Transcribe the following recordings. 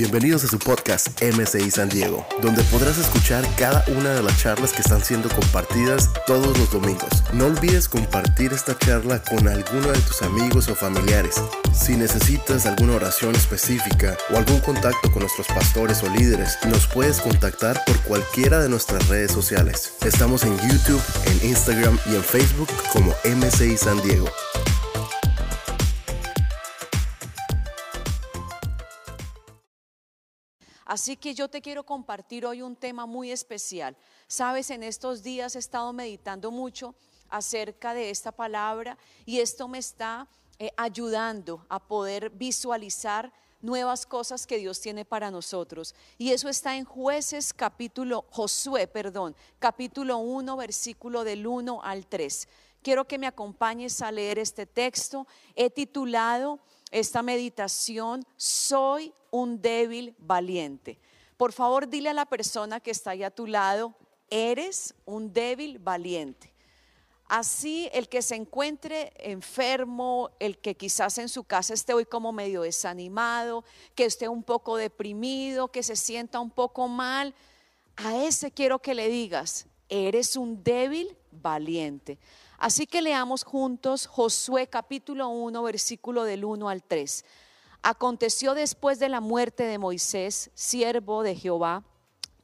Bienvenidos a su podcast MCI San Diego, donde podrás escuchar cada una de las charlas que están siendo compartidas todos los domingos. No olvides compartir esta charla con alguno de tus amigos o familiares. Si necesitas alguna oración específica o algún contacto con nuestros pastores o líderes, nos puedes contactar por cualquiera de nuestras redes sociales. Estamos en YouTube, en Instagram y en Facebook como MCI San Diego. Así que yo te quiero compartir hoy un tema muy especial. Sabes, en estos días he estado meditando mucho acerca de esta palabra y esto me está eh, ayudando a poder visualizar nuevas cosas que Dios tiene para nosotros. Y eso está en jueces capítulo, Josué, perdón, capítulo 1, versículo del 1 al 3. Quiero que me acompañes a leer este texto. He titulado esta meditación, soy un débil valiente. Por favor, dile a la persona que está ahí a tu lado, eres un débil valiente. Así el que se encuentre enfermo, el que quizás en su casa esté hoy como medio desanimado, que esté un poco deprimido, que se sienta un poco mal, a ese quiero que le digas, eres un débil valiente. Así que leamos juntos Josué capítulo 1, versículo del 1 al 3. Aconteció después de la muerte de Moisés, siervo de Jehová,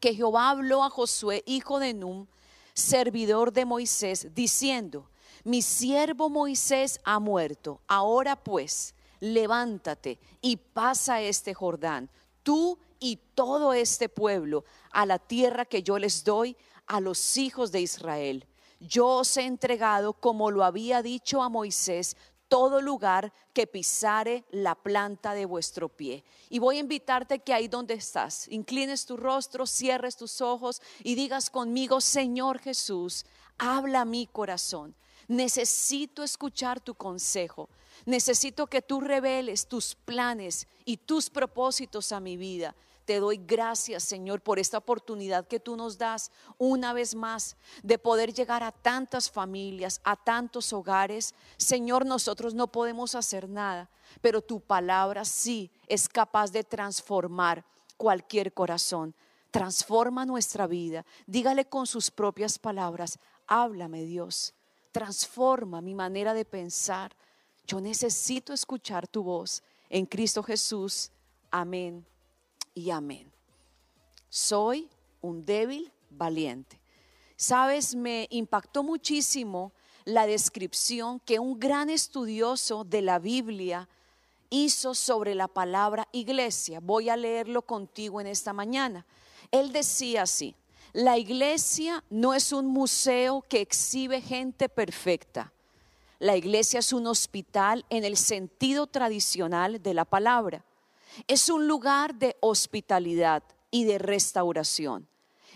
que Jehová habló a Josué, hijo de Num, servidor de Moisés, diciendo, mi siervo Moisés ha muerto, ahora pues, levántate y pasa este Jordán, tú y todo este pueblo, a la tierra que yo les doy a los hijos de Israel yo os he entregado, como lo había dicho a Moisés, todo lugar que pisare la planta de vuestro pie. Y voy a invitarte que ahí donde estás, inclines tu rostro, cierres tus ojos y digas conmigo, Señor Jesús, habla a mi corazón. Necesito escuchar tu consejo. Necesito que tú reveles tus planes y tus propósitos a mi vida. Te doy gracias, Señor, por esta oportunidad que tú nos das una vez más de poder llegar a tantas familias, a tantos hogares. Señor, nosotros no podemos hacer nada, pero tu palabra sí es capaz de transformar cualquier corazón. Transforma nuestra vida. Dígale con sus propias palabras, háblame Dios. Transforma mi manera de pensar. Yo necesito escuchar tu voz. En Cristo Jesús. Amén y amén. Soy un débil valiente. Sabes, me impactó muchísimo la descripción que un gran estudioso de la Biblia hizo sobre la palabra iglesia. Voy a leerlo contigo en esta mañana. Él decía así, la iglesia no es un museo que exhibe gente perfecta. La iglesia es un hospital en el sentido tradicional de la palabra. Es un lugar de hospitalidad y de restauración.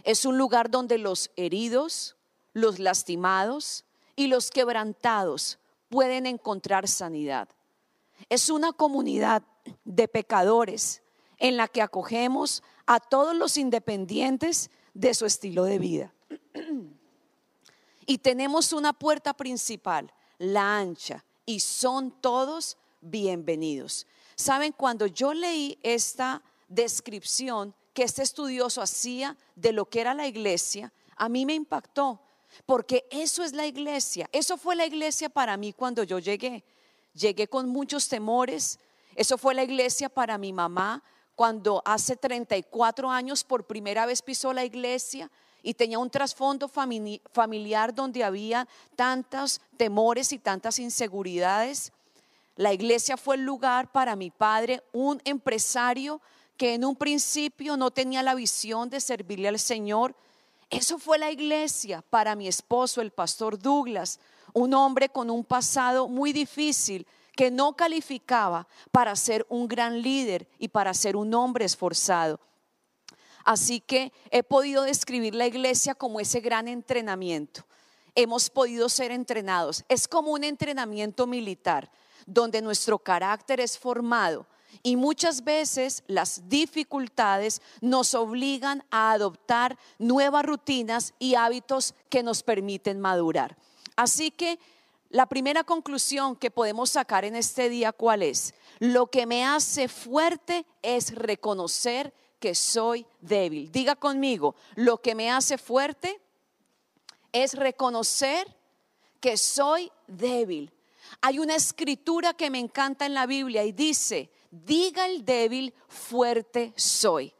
Es un lugar donde los heridos, los lastimados y los quebrantados pueden encontrar sanidad. Es una comunidad de pecadores en la que acogemos a todos los independientes de su estilo de vida. Y tenemos una puerta principal, la ancha, y son todos bienvenidos. Saben, cuando yo leí esta descripción que este estudioso hacía de lo que era la iglesia, a mí me impactó, porque eso es la iglesia, eso fue la iglesia para mí cuando yo llegué. Llegué con muchos temores, eso fue la iglesia para mi mamá cuando hace 34 años por primera vez pisó la iglesia y tenía un trasfondo familiar donde había tantos temores y tantas inseguridades. La iglesia fue el lugar para mi padre, un empresario que en un principio no tenía la visión de servirle al Señor. Eso fue la iglesia para mi esposo, el pastor Douglas, un hombre con un pasado muy difícil que no calificaba para ser un gran líder y para ser un hombre esforzado. Así que he podido describir la iglesia como ese gran entrenamiento. Hemos podido ser entrenados. Es como un entrenamiento militar donde nuestro carácter es formado. Y muchas veces las dificultades nos obligan a adoptar nuevas rutinas y hábitos que nos permiten madurar. Así que la primera conclusión que podemos sacar en este día, ¿cuál es? Lo que me hace fuerte es reconocer que soy débil. Diga conmigo, lo que me hace fuerte es reconocer que soy débil. Hay una escritura que me encanta en la Biblia y dice, diga el débil, fuerte soy.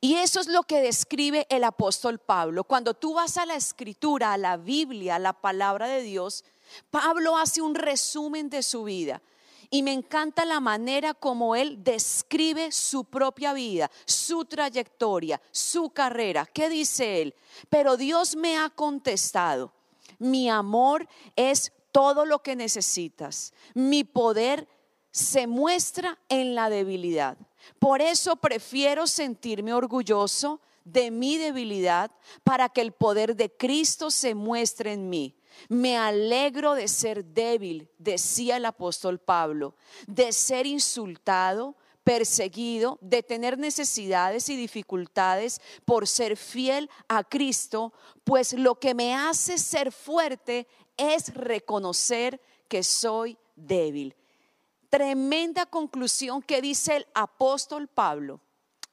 Y eso es lo que describe el apóstol Pablo. Cuando tú vas a la escritura, a la Biblia, a la palabra de Dios, Pablo hace un resumen de su vida. Y me encanta la manera como él describe su propia vida, su trayectoria, su carrera. ¿Qué dice él? Pero Dios me ha contestado, mi amor es todo lo que necesitas. Mi poder se muestra en la debilidad. Por eso prefiero sentirme orgulloso de mi debilidad para que el poder de Cristo se muestre en mí. Me alegro de ser débil, decía el apóstol Pablo, de ser insultado, perseguido, de tener necesidades y dificultades por ser fiel a Cristo, pues lo que me hace ser fuerte es reconocer que soy débil. Tremenda conclusión que dice el apóstol Pablo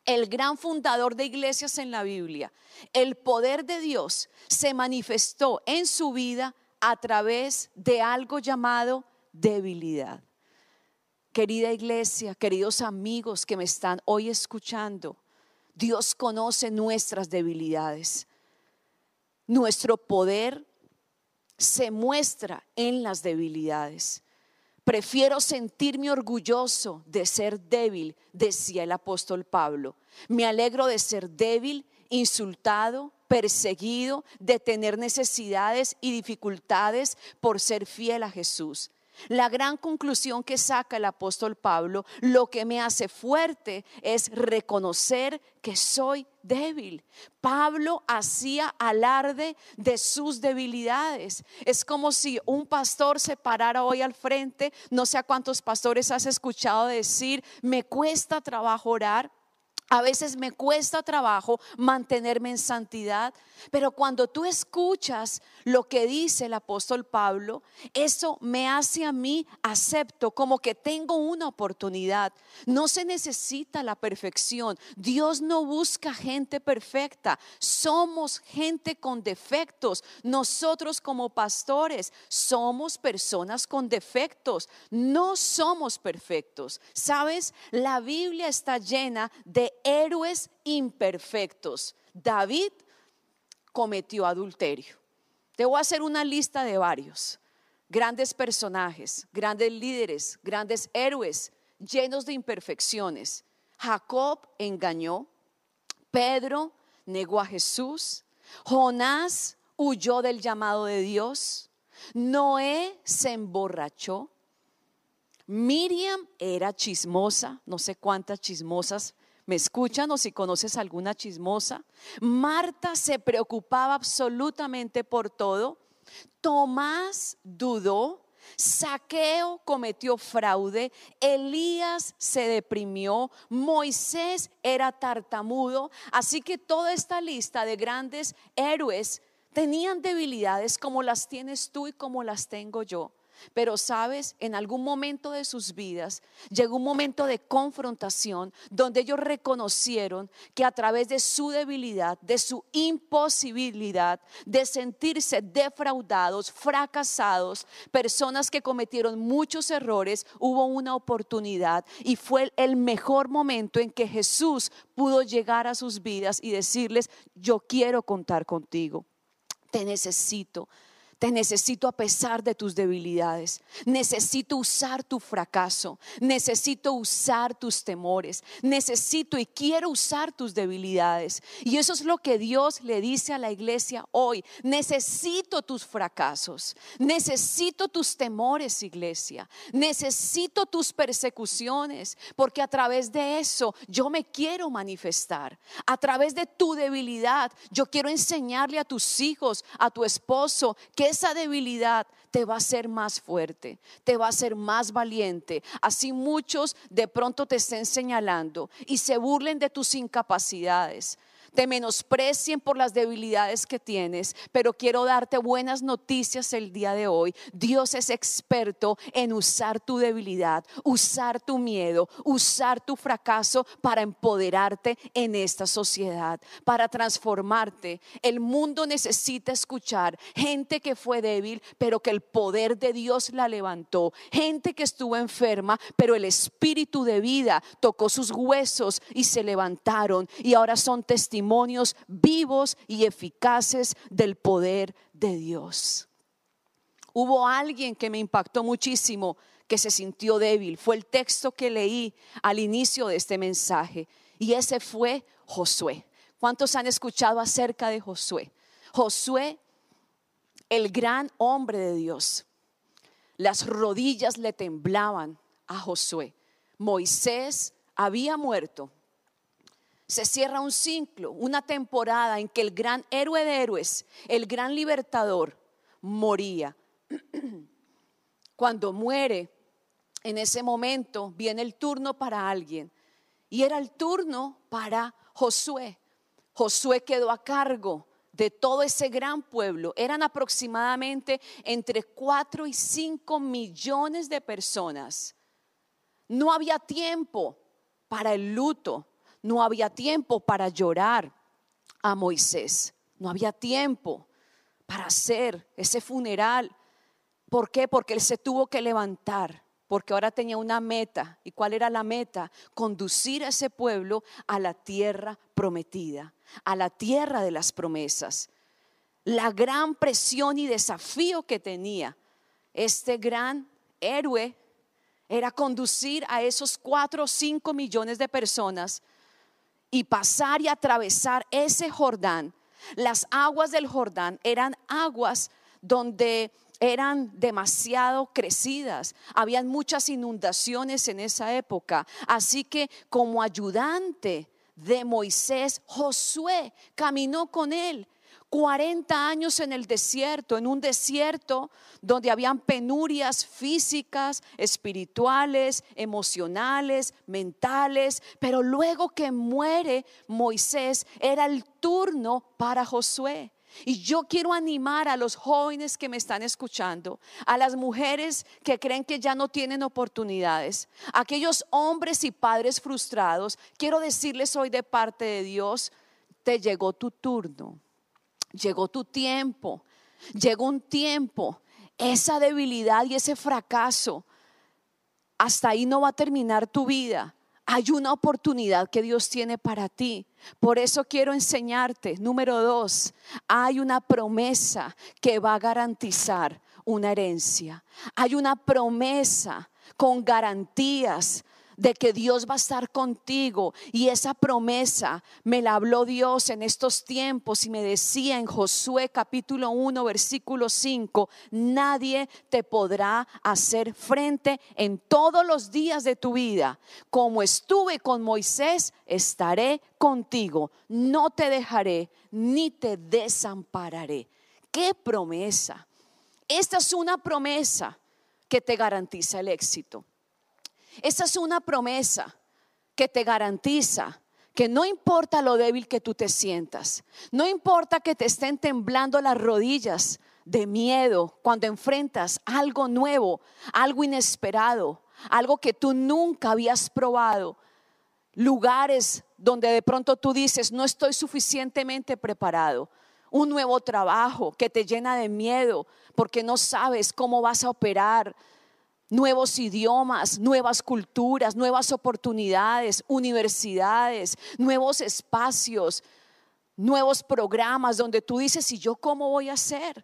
el gran fundador de iglesias en la Biblia, el poder de Dios se manifestó en su vida a través de algo llamado debilidad. Querida iglesia, queridos amigos que me están hoy escuchando, Dios conoce nuestras debilidades. Nuestro poder se muestra en las debilidades. Prefiero sentirme orgulloso de ser débil, decía el apóstol Pablo. Me alegro de ser débil, insultado, perseguido, de tener necesidades y dificultades por ser fiel a Jesús. La gran conclusión que saca el apóstol Pablo, lo que me hace fuerte es reconocer que soy débil. Pablo hacía alarde de sus debilidades. Es como si un pastor se parara hoy al frente, no sé a cuántos pastores has escuchado decir, me cuesta trabajo orar, a veces me cuesta trabajo mantenerme en santidad, pero cuando tú escuchas lo que dice el apóstol Pablo, eso me hace a mí acepto como que tengo una oportunidad. No se necesita la perfección. Dios no busca gente perfecta. Somos gente con defectos. Nosotros como pastores somos personas con defectos. No somos perfectos. ¿Sabes? La Biblia está llena de héroes imperfectos. David cometió adulterio. Te voy a hacer una lista de varios grandes personajes, grandes líderes, grandes héroes llenos de imperfecciones. Jacob engañó, Pedro negó a Jesús, Jonás huyó del llamado de Dios, Noé se emborrachó, Miriam era chismosa, no sé cuántas chismosas ¿Me escuchan o si conoces alguna chismosa? Marta se preocupaba absolutamente por todo. Tomás dudó. Saqueo cometió fraude, Elías se deprimió, Moisés era tartamudo, así que toda esta lista de grandes héroes tenían debilidades como las tienes tú y como las tengo yo. Pero sabes, en algún momento de sus vidas llegó un momento de confrontación donde ellos reconocieron que a través de su debilidad, de su imposibilidad, de sentirse defraudados, fracasados, personas que cometieron muchos errores, hubo una oportunidad y fue el mejor momento en que Jesús pudo llegar a sus vidas y decirles, yo quiero contar contigo, te necesito te necesito a pesar de tus debilidades. Necesito usar tu fracaso. Necesito usar tus temores. Necesito y quiero usar tus debilidades. Y eso es lo que Dios le dice a la iglesia hoy. Necesito tus fracasos. Necesito tus temores, iglesia. Necesito tus persecuciones. Porque a través de eso yo me quiero manifestar. A través de tu debilidad yo quiero enseñarle a tus hijos, a tu esposo, que esa debilidad te va a hacer más fuerte, te va a hacer más valiente. Así muchos de pronto te estén señalando y se burlen de tus incapacidades. Te menosprecien por las debilidades que tienes, pero quiero darte buenas noticias el día de hoy. Dios es experto en usar tu debilidad, usar tu miedo, usar tu fracaso para empoderarte en esta sociedad, para transformarte. El mundo necesita escuchar gente que fue débil, pero que el poder de Dios la levantó, gente que estuvo enferma, pero el espíritu de vida tocó sus huesos y se levantaron y ahora son testimonios vivos y eficaces del poder de Dios. Hubo alguien que me impactó muchísimo, que se sintió débil. Fue el texto que leí al inicio de este mensaje. Y ese fue Josué. ¿Cuántos han escuchado acerca de Josué? Josué, el gran hombre de Dios. Las rodillas le temblaban a Josué. Moisés había muerto. Se cierra un ciclo, una temporada en que el gran héroe de héroes, el gran libertador, moría. Cuando muere, en ese momento viene el turno para alguien. Y era el turno para Josué. Josué quedó a cargo de todo ese gran pueblo. Eran aproximadamente entre 4 y 5 millones de personas. No había tiempo para el luto, no había tiempo para llorar a Moisés, no había tiempo para hacer ese funeral. ¿Por qué? Porque él se tuvo que levantar, porque ahora tenía una meta. ¿Y cuál era la meta? Conducir a ese pueblo a la tierra prometida, a la tierra de las promesas. La gran presión y desafío que tenía este gran héroe era conducir a esos cuatro o cinco millones de personas y pasar y atravesar ese Jordán. Las aguas del Jordán eran aguas donde eran demasiado crecidas, habían muchas inundaciones en esa época, así que como ayudante de Moisés, Josué caminó con él 40 años en el desierto, en un desierto donde habían penurias físicas, espirituales, emocionales, mentales, pero luego que muere Moisés era el turno para Josué. Y yo quiero animar a los jóvenes que me están escuchando, a las mujeres que creen que ya no tienen oportunidades, a aquellos hombres y padres frustrados, quiero decirles hoy de parte de Dios, te llegó tu turno llegó tu tiempo, llegó un tiempo, esa debilidad y ese fracaso, hasta ahí no va a terminar tu vida. Hay una oportunidad que Dios tiene para ti. Por eso quiero enseñarte, número dos, hay una promesa que va a garantizar una herencia. Hay una promesa con garantías de que Dios va a estar contigo. Y esa promesa me la habló Dios en estos tiempos y me decía en Josué capítulo 1, versículo 5, nadie te podrá hacer frente en todos los días de tu vida. Como estuve con Moisés, estaré contigo. No te dejaré ni te desampararé. ¿Qué promesa? Esta es una promesa que te garantiza el éxito. Esa es una promesa que te garantiza que no importa lo débil que tú te sientas, no importa que te estén temblando las rodillas de miedo cuando enfrentas algo nuevo, algo inesperado, algo que tú nunca habías probado, lugares donde de pronto tú dices, no estoy suficientemente preparado, un nuevo trabajo que te llena de miedo porque no sabes cómo vas a operar, nuevos idiomas, nuevas culturas, nuevas oportunidades, universidades, nuevos espacios, nuevos programas donde tú dices, ¿y yo cómo voy a hacer?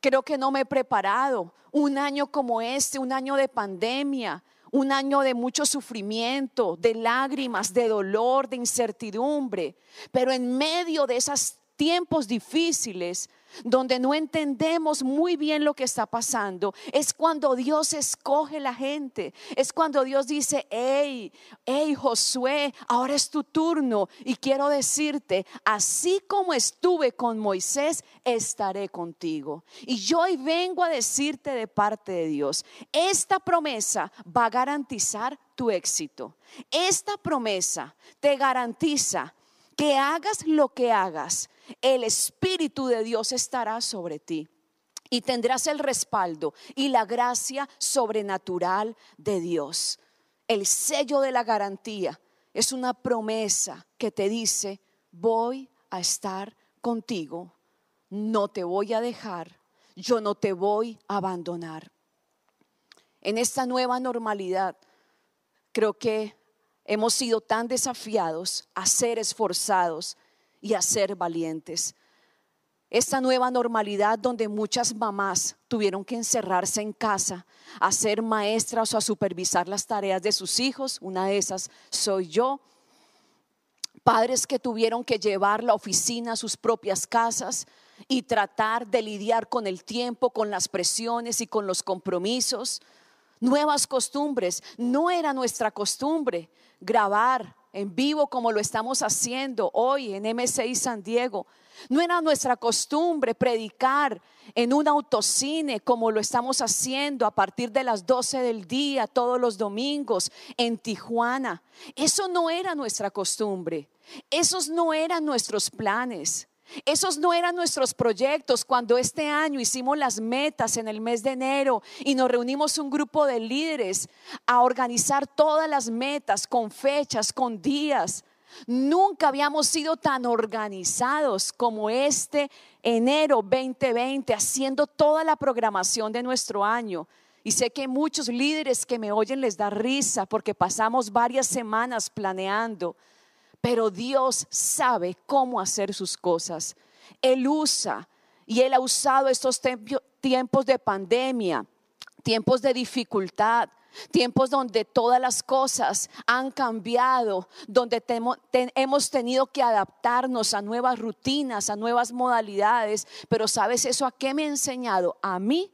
Creo que no me he preparado. Un año como este, un año de pandemia, un año de mucho sufrimiento, de lágrimas, de dolor, de incertidumbre. Pero en medio de esos tiempos difíciles, donde no entendemos muy bien lo que está pasando, es cuando Dios escoge la gente, es cuando Dios dice, hey, hey Josué, ahora es tu turno y quiero decirte, así como estuve con Moisés, estaré contigo. Y yo hoy vengo a decirte de parte de Dios, esta promesa va a garantizar tu éxito. Esta promesa te garantiza que hagas lo que hagas, el Espíritu de Dios estará sobre ti y tendrás el respaldo y la gracia sobrenatural de Dios. El sello de la garantía es una promesa que te dice, voy a estar contigo, no te voy a dejar, yo no te voy a abandonar. En esta nueva normalidad, creo que hemos sido tan desafiados a ser esforzados y a ser valientes. Esta nueva normalidad donde muchas mamás tuvieron que encerrarse en casa, a ser maestras o a supervisar las tareas de sus hijos, una de esas soy yo. Padres que tuvieron que llevar la oficina a sus propias casas y tratar de lidiar con el tiempo, con las presiones y con los compromisos nuevas costumbres. No era nuestra costumbre grabar en vivo como lo estamos haciendo hoy en M6 San Diego. No era nuestra costumbre predicar en un autocine como lo estamos haciendo a partir de las 12 del día todos los domingos en Tijuana. Eso no era nuestra costumbre. Esos no eran nuestros planes. Esos no eran nuestros proyectos cuando este año hicimos las metas en el mes de enero y nos reunimos un grupo de líderes a organizar todas las metas con fechas, con días. Nunca habíamos sido tan organizados como este enero 2020, haciendo toda la programación de nuestro año. Y sé que muchos líderes que me oyen les da risa porque pasamos varias semanas planeando pero Dios sabe cómo hacer sus cosas. Él usa y Él ha usado estos tiempos de pandemia, tiempos de dificultad, tiempos donde todas las cosas han cambiado, donde hemos tenido que adaptarnos a nuevas rutinas, a nuevas modalidades. Pero ¿sabes eso a qué me ha enseñado? A mí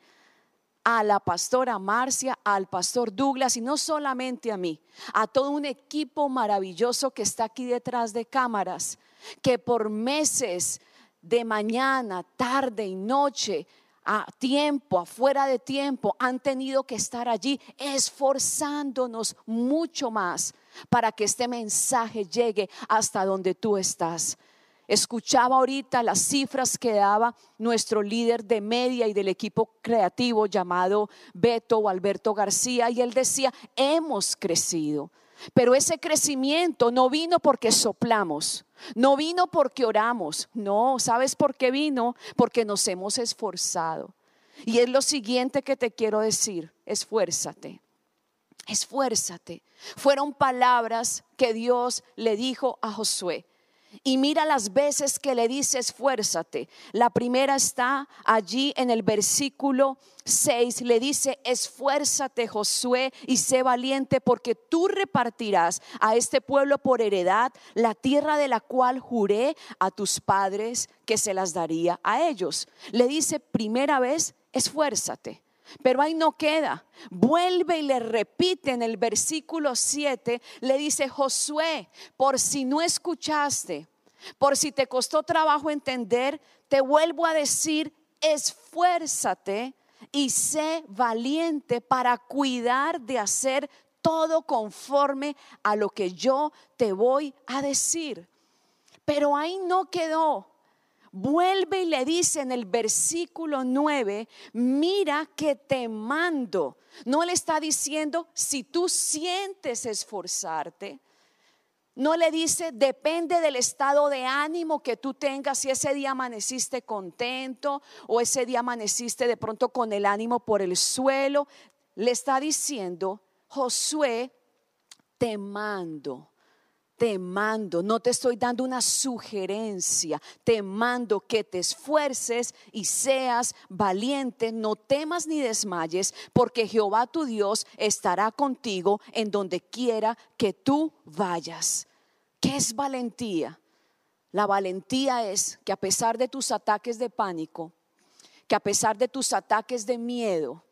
a la pastora Marcia, al pastor Douglas y no solamente a mí, a todo un equipo maravilloso que está aquí detrás de cámaras, que por meses de mañana, tarde y noche, a tiempo, afuera de tiempo, han tenido que estar allí esforzándonos mucho más para que este mensaje llegue hasta donde tú estás. Escuchaba ahorita las cifras que daba nuestro líder de media y del equipo creativo llamado Beto o Alberto García y él decía, hemos crecido. Pero ese crecimiento no vino porque soplamos, no vino porque oramos, no, ¿sabes por qué vino? Porque nos hemos esforzado. Y es lo siguiente que te quiero decir, esfuérzate, esfuérzate. Fueron palabras que Dios le dijo a Josué. Y mira las veces que le dice esfuérzate. La primera está allí en el versículo 6. Le dice, esfuérzate Josué y sé valiente porque tú repartirás a este pueblo por heredad la tierra de la cual juré a tus padres que se las daría a ellos. Le dice primera vez, esfuérzate. Pero ahí no queda. Vuelve y le repite en el versículo 7, le dice, Josué, por si no escuchaste, por si te costó trabajo entender, te vuelvo a decir, esfuérzate y sé valiente para cuidar de hacer todo conforme a lo que yo te voy a decir. Pero ahí no quedó vuelve y le dice en el versículo 9, mira que te mando. No le está diciendo si tú sientes esforzarte. No le dice, depende del estado de ánimo que tú tengas, si ese día amaneciste contento o ese día amaneciste de pronto con el ánimo por el suelo. Le está diciendo, Josué, te mando te mando, no te estoy dando una sugerencia, te mando que te esfuerces y seas valiente, no temas ni desmayes, porque Jehová tu Dios estará contigo en donde quiera que tú vayas. ¿Qué es valentía? La valentía es que a pesar de tus ataques de pánico, que a pesar de tus ataques de miedo,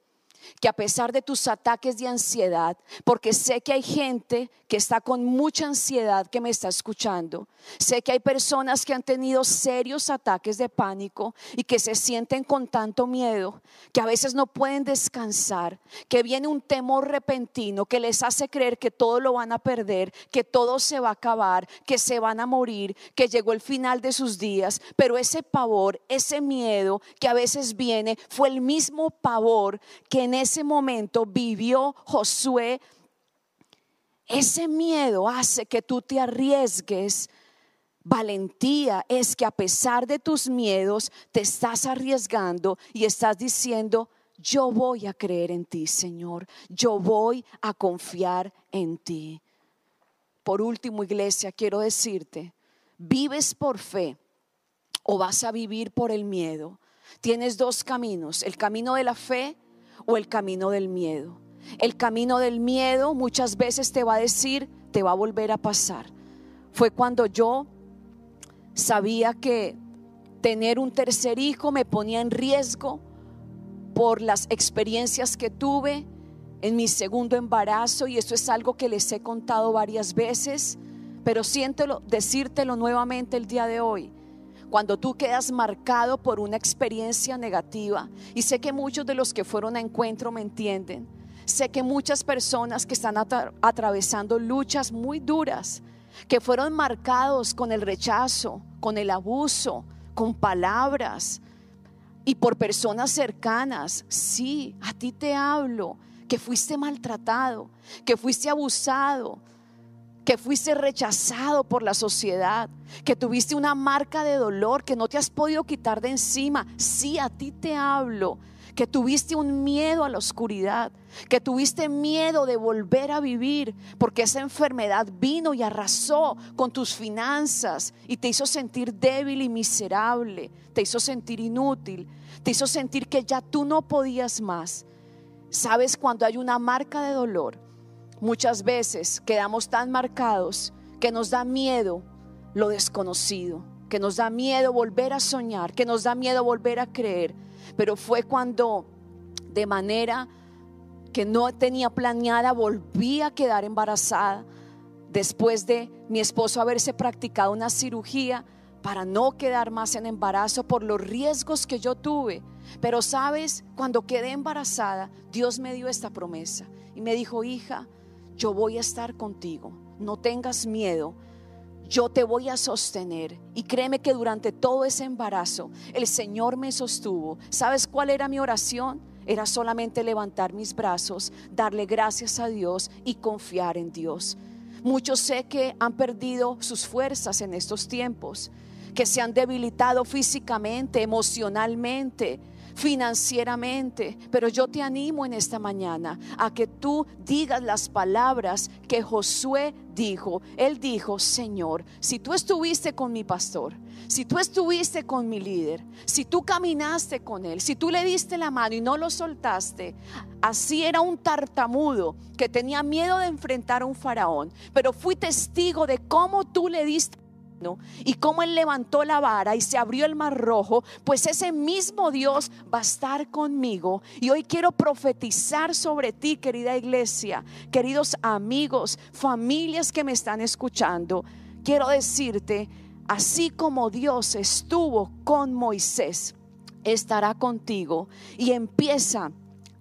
que a pesar de tus ataques de ansiedad, porque sé que hay gente que está con mucha ansiedad que me está escuchando, sé que hay personas que han tenido serios ataques de pánico y que se sienten con tanto miedo, que a veces no pueden descansar, que viene un temor repentino que les hace creer que todo lo van a perder, que todo se va a acabar, que se van a morir, que llegó el final de sus días, pero ese pavor, ese miedo que a veces viene fue el mismo pavor que en ese momento vivió Josué, ese miedo hace que tú te arriesgues. Valentía es que a pesar de tus miedos te estás arriesgando y estás diciendo, yo voy a creer en ti, Señor. Yo voy a confiar en ti. Por último, iglesia, quiero decirte, ¿vives por fe o vas a vivir por el miedo? Tienes dos caminos, el camino de la fe o el camino del miedo. El camino del miedo muchas veces te va a decir, te va a volver a pasar. Fue cuando yo sabía que tener un tercer hijo me ponía en riesgo por las experiencias que tuve en mi segundo embarazo y esto es algo que les he contado varias veces, pero siento decírtelo nuevamente el día de hoy cuando tú quedas marcado por una experiencia negativa, y sé que muchos de los que fueron a encuentro me entienden, sé que muchas personas que están atravesando luchas muy duras, que fueron marcados con el rechazo, con el abuso, con palabras y por personas cercanas, sí, a ti te hablo, que fuiste maltratado, que fuiste abusado, que fuiste rechazado por la sociedad, que tuviste una marca de dolor que no te has podido quitar de encima. Sí, a ti te hablo. Que tuviste un miedo a la oscuridad, que tuviste miedo de volver a vivir, porque esa enfermedad vino y arrasó con tus finanzas y te hizo sentir débil y miserable, te hizo sentir inútil, te hizo sentir que ya tú no podías más. Sabes cuando hay una marca de dolor, Muchas veces quedamos tan marcados que nos da miedo lo desconocido, que nos da miedo volver a soñar, que nos da miedo volver a creer. Pero fue cuando de manera que no tenía planeada volví a quedar embarazada después de mi esposo haberse practicado una cirugía para no quedar más en embarazo por los riesgos que yo tuve. Pero sabes, cuando quedé embarazada, Dios me dio esta promesa y me dijo, hija, yo voy a estar contigo, no tengas miedo, yo te voy a sostener. Y créeme que durante todo ese embarazo el Señor me sostuvo. ¿Sabes cuál era mi oración? Era solamente levantar mis brazos, darle gracias a Dios y confiar en Dios. Muchos sé que han perdido sus fuerzas en estos tiempos, que se han debilitado físicamente, emocionalmente, financieramente. Pero yo te animo en esta mañana a que tú digas las palabras que Josué dijo. Él dijo, Señor, si tú estuviste con mi pastor, si tú estuviste con mi líder, si tú caminaste con él, si tú le diste la mano y no lo soltaste, así era un tartamudo que tenía miedo de enfrentar a un faraón, pero fui testigo de cómo tú le diste y cómo Él levantó la vara y se abrió el mar rojo, pues ese mismo Dios va a estar conmigo. Y hoy quiero profetizar sobre ti, querida iglesia, queridos amigos, familias que me están escuchando. Quiero decirte, así como Dios estuvo con Moisés, estará contigo. Y empieza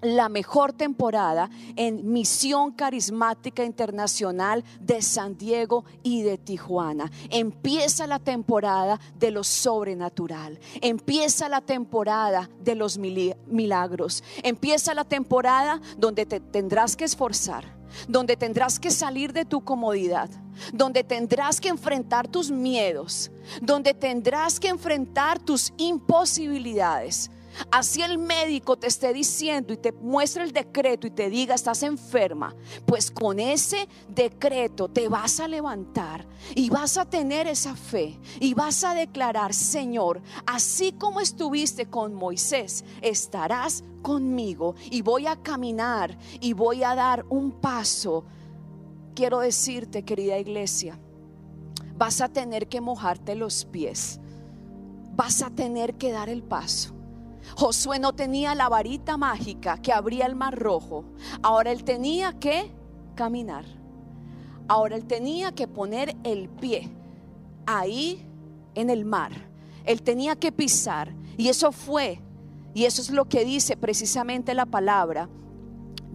la mejor temporada en Misión Carismática Internacional de San Diego y de Tijuana. Empieza la temporada de lo sobrenatural. Empieza la temporada de los milagros. Empieza la temporada donde te tendrás que esforzar, donde tendrás que salir de tu comodidad, donde tendrás que enfrentar tus miedos, donde tendrás que enfrentar tus imposibilidades Así el médico te esté diciendo y te muestre el decreto y te diga estás enferma, pues con ese decreto te vas a levantar y vas a tener esa fe y vas a declarar, Señor, así como estuviste con Moisés, estarás conmigo y voy a caminar y voy a dar un paso. Quiero decirte, querida iglesia, vas a tener que mojarte los pies, vas a tener que dar el paso Josué no tenía la varita mágica que abría el mar rojo. Ahora él tenía que caminar. Ahora él tenía que poner el pie ahí en el mar. Él tenía que pisar. Y eso fue, y eso es lo que dice precisamente la palabra.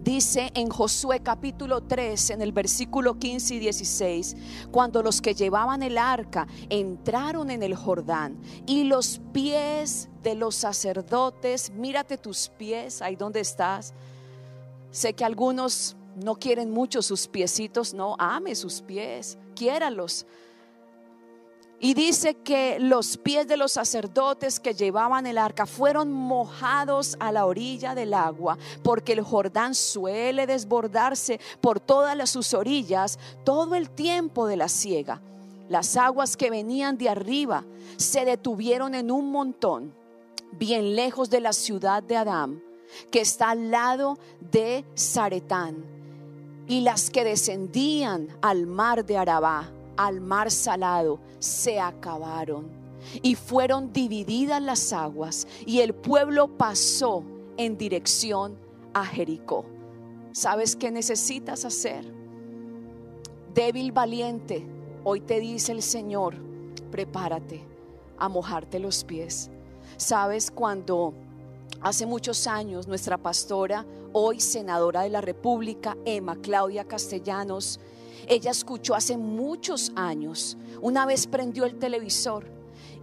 Dice en Josué capítulo 3, en el versículo 15 y 16, cuando los que llevaban el arca entraron en el Jordán y los pies de los sacerdotes, mírate tus pies, ahí donde estás. Sé que algunos no quieren mucho sus piecitos, no, ame sus pies, quiéralos. Y dice que los pies de los sacerdotes que llevaban el arca fueron mojados a la orilla del agua, porque el Jordán suele desbordarse por todas sus orillas todo el tiempo de la siega. Las aguas que venían de arriba se detuvieron en un montón, bien lejos de la ciudad de Adán, que está al lado de Zaretán, y las que descendían al mar de Arabá al mar salado se acabaron y fueron divididas las aguas y el pueblo pasó en dirección a Jericó. ¿Sabes qué necesitas hacer? Débil valiente, hoy te dice el Señor, prepárate a mojarte los pies. ¿Sabes cuando hace muchos años nuestra pastora, hoy senadora de la República, Emma Claudia Castellanos, ella escuchó hace muchos años, una vez prendió el televisor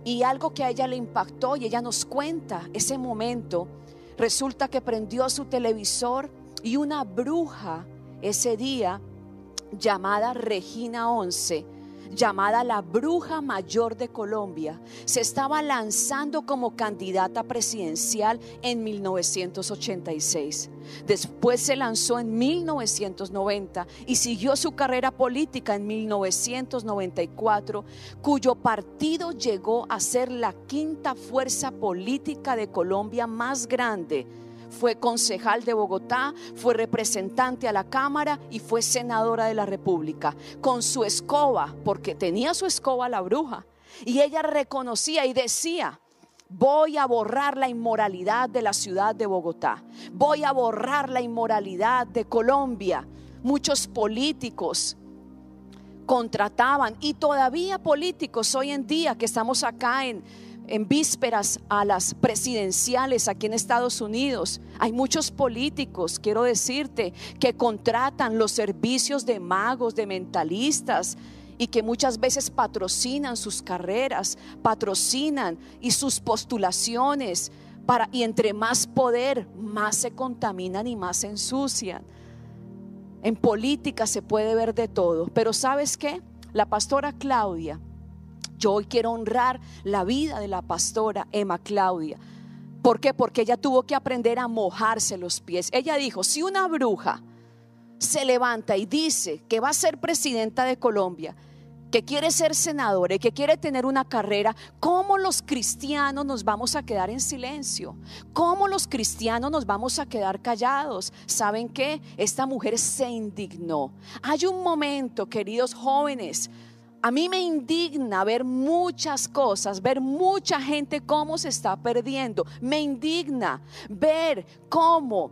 y algo que a ella le impactó y ella nos cuenta ese momento, resulta que prendió su televisor y una bruja ese día llamada Regina 11 llamada la bruja mayor de Colombia, se estaba lanzando como candidata presidencial en 1986. Después se lanzó en 1990 y siguió su carrera política en 1994, cuyo partido llegó a ser la quinta fuerza política de Colombia más grande fue concejal de Bogotá, fue representante a la Cámara y fue senadora de la República, con su escoba, porque tenía su escoba la bruja. Y ella reconocía y decía, voy a borrar la inmoralidad de la ciudad de Bogotá, voy a borrar la inmoralidad de Colombia. Muchos políticos contrataban y todavía políticos hoy en día que estamos acá en en vísperas a las presidenciales aquí en Estados Unidos, hay muchos políticos, quiero decirte, que contratan los servicios de magos, de mentalistas y que muchas veces patrocinan sus carreras, patrocinan y sus postulaciones para y entre más poder, más se contaminan y más se ensucian. En política se puede ver de todo, pero ¿sabes qué? La pastora Claudia yo hoy quiero honrar la vida de la pastora Emma Claudia. ¿Por qué? Porque ella tuvo que aprender a mojarse los pies. Ella dijo, si una bruja se levanta y dice que va a ser presidenta de Colombia, que quiere ser senadora y que quiere tener una carrera, ¿cómo los cristianos nos vamos a quedar en silencio? ¿Cómo los cristianos nos vamos a quedar callados? ¿Saben qué? Esta mujer se indignó. Hay un momento, queridos jóvenes, a mí me indigna ver muchas cosas, ver mucha gente cómo se está perdiendo. Me indigna ver cómo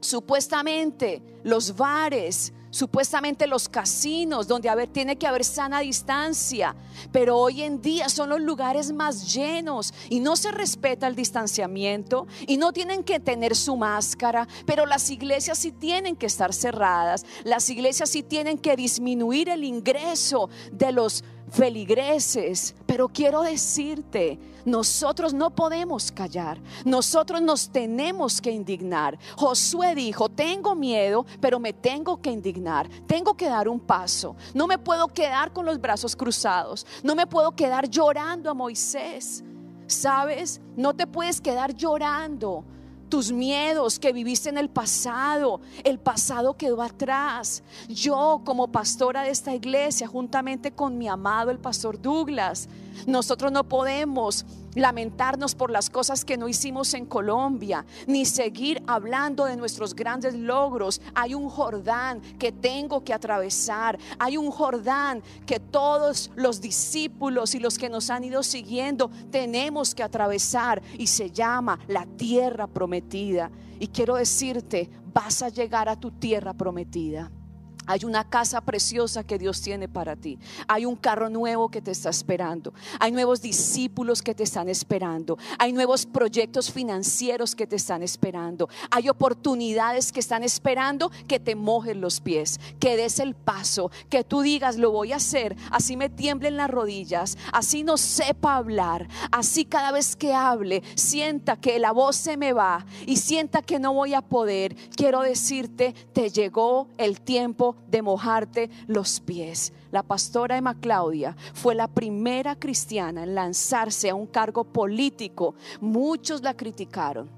supuestamente los bares, supuestamente los casinos, donde a ver, tiene que haber sana distancia, pero hoy en día son los lugares más llenos y no se respeta el distanciamiento y no tienen que tener su máscara, pero las iglesias sí tienen que estar cerradas, las iglesias sí tienen que disminuir el ingreso de los feligreses, pero quiero decirte, nosotros no podemos callar, nosotros nos tenemos que indignar. Josué dijo, tengo miedo, pero me tengo que indignar, tengo que dar un paso, no me puedo quedar con los brazos cruzados, no me puedo quedar llorando a Moisés, ¿sabes? No te puedes quedar llorando tus miedos que viviste en el pasado. El pasado quedó atrás. Yo como pastora de esta iglesia, juntamente con mi amado el pastor Douglas, nosotros no podemos lamentarnos por las cosas que no hicimos en Colombia, ni seguir hablando de nuestros grandes logros. Hay un Jordán que tengo que atravesar. Hay un Jordán que todos los discípulos y los que nos han ido siguiendo tenemos que atravesar y se llama la tierra prometida. Y quiero decirte, vas a llegar a tu tierra prometida. Hay una casa preciosa que Dios tiene para ti. Hay un carro nuevo que te está esperando. Hay nuevos discípulos que te están esperando. Hay nuevos proyectos financieros que te están esperando. Hay oportunidades que están esperando que te mojen los pies, que des el paso, que tú digas, lo voy a hacer. Así me tiemblen las rodillas, así no sepa hablar, así cada vez que hable, sienta que la voz se me va y sienta que no voy a poder. Quiero decirte, te llegó el tiempo de mojarte los pies. La pastora Emma Claudia fue la primera cristiana en lanzarse a un cargo político. Muchos la criticaron.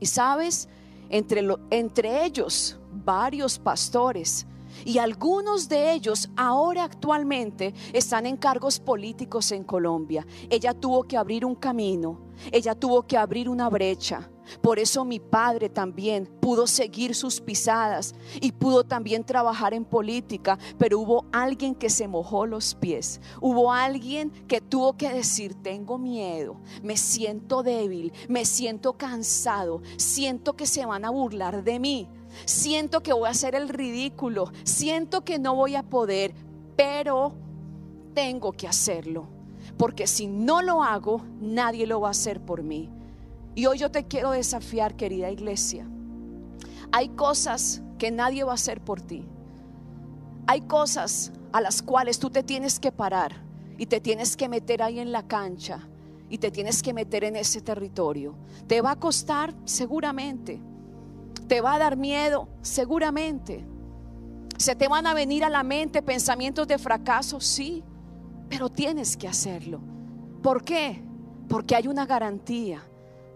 Y sabes, entre, entre ellos varios pastores y algunos de ellos ahora actualmente están en cargos políticos en Colombia. Ella tuvo que abrir un camino, ella tuvo que abrir una brecha. Por eso mi padre también pudo seguir sus pisadas y pudo también trabajar en política, pero hubo alguien que se mojó los pies. Hubo alguien que tuvo que decir, tengo miedo, me siento débil, me siento cansado, siento que se van a burlar de mí, siento que voy a hacer el ridículo, siento que no voy a poder, pero tengo que hacerlo. Porque si no lo hago, nadie lo va a hacer por mí. Y hoy yo te quiero desafiar, querida iglesia. Hay cosas que nadie va a hacer por ti. Hay cosas a las cuales tú te tienes que parar y te tienes que meter ahí en la cancha y te tienes que meter en ese territorio. Te va a costar seguramente. Te va a dar miedo seguramente. Se te van a venir a la mente pensamientos de fracaso, sí, pero tienes que hacerlo. ¿Por qué? Porque hay una garantía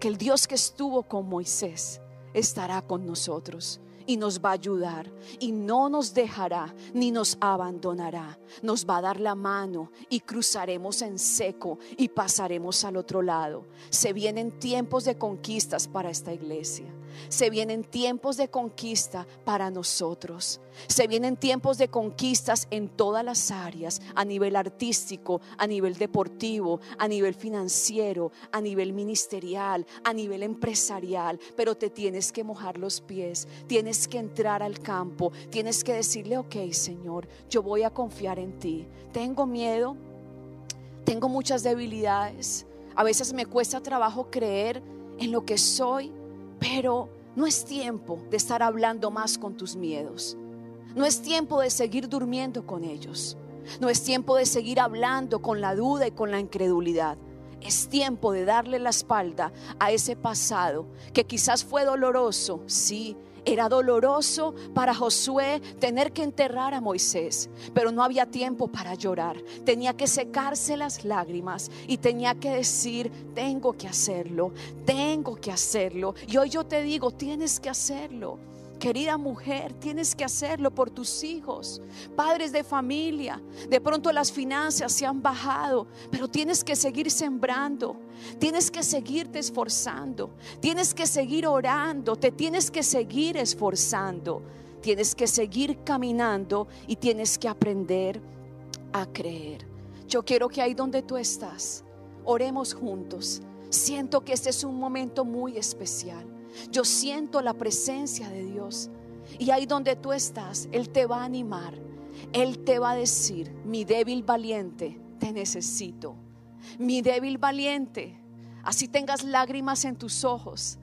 que el Dios que estuvo con Moisés estará con nosotros y nos va a ayudar y no nos dejará ni nos abandonará. Nos va a dar la mano y cruzaremos en seco y pasaremos al otro lado. Se vienen tiempos de conquistas para esta iglesia. Se vienen tiempos de conquista para nosotros. Se vienen tiempos de conquistas en todas las áreas, a nivel artístico, a nivel deportivo, a nivel financiero, a nivel ministerial, a nivel empresarial. Pero te tienes que mojar los pies, tienes que entrar al campo, tienes que decirle, ok Señor, yo voy a confiar en ti. Tengo miedo, tengo muchas debilidades. A veces me cuesta trabajo creer en lo que soy, pero no es tiempo de estar hablando más con tus miedos. No es tiempo de seguir durmiendo con ellos. No es tiempo de seguir hablando con la duda y con la incredulidad. Es tiempo de darle la espalda a ese pasado que quizás fue doloroso, sí, era doloroso para Josué tener que enterrar a Moisés, pero no había tiempo para llorar. Tenía que secarse las lágrimas y tenía que decir, tengo que hacerlo, tengo que hacerlo. Y hoy yo te digo, tienes que hacerlo. Querida mujer, tienes que hacerlo por tus hijos, padres de familia. De pronto las finanzas se han bajado, pero tienes que seguir sembrando, tienes que seguirte esforzando, tienes que seguir orando, te tienes que seguir esforzando, tienes que seguir caminando y tienes que aprender a creer. Yo quiero que ahí donde tú estás, oremos juntos. Siento que este es un momento muy especial. Yo siento la presencia de Dios. Y ahí donde tú estás, Él te va a animar. Él te va a decir, mi débil valiente, te necesito. Mi débil valiente, así tengas lágrimas en tus ojos.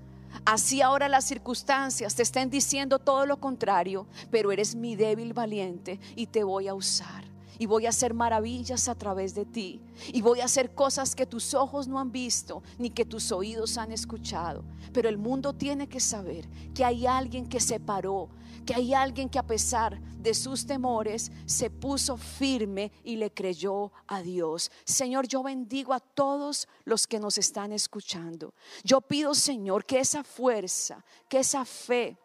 Así ahora las circunstancias te estén diciendo todo lo contrario, pero eres mi débil valiente y te voy a usar y voy a hacer maravillas a través de ti. Y voy a hacer cosas que tus ojos no han visto ni que tus oídos han escuchado. Pero el mundo tiene que saber que hay alguien que se paró, que hay alguien que a pesar de sus temores se puso firme y le creyó a Dios. Señor, yo bendigo a todos los que nos están escuchando. Yo pido, Señor, que esa fuerza, que esa fe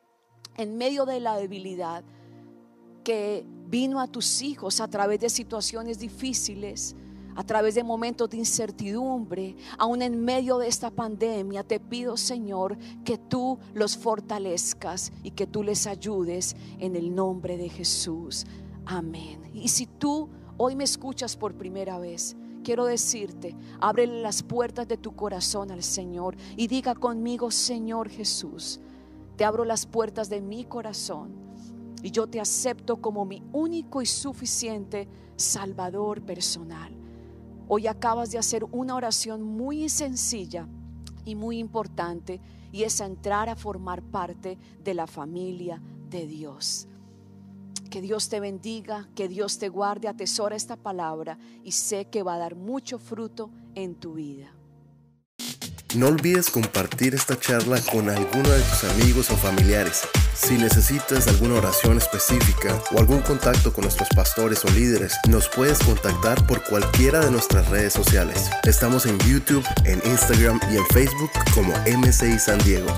en medio de la debilidad, que vino a tus hijos a través de situaciones difíciles, a través de momentos de incertidumbre, aún en medio de esta pandemia, te pido, Señor, que tú los fortalezcas y que tú les ayudes en el nombre de Jesús. Amén. Y si tú hoy me escuchas por primera vez, quiero decirte, abre las puertas de tu corazón al Señor y diga conmigo, Señor Jesús, te abro las puertas de mi corazón y yo te acepto como mi único y suficiente Salvador personal. Hoy acabas de hacer una oración muy sencilla y muy importante y es entrar a formar parte de la familia de Dios. Que Dios te bendiga, que Dios te guarde, atesora esta palabra y sé que va a dar mucho fruto en tu vida. No olvides compartir esta charla con alguno de tus amigos o familiares. Si necesitas alguna oración específica o algún contacto con nuestros pastores o líderes, nos puedes contactar por cualquiera de nuestras redes sociales. Estamos en YouTube, en Instagram y en Facebook como MCI San Diego.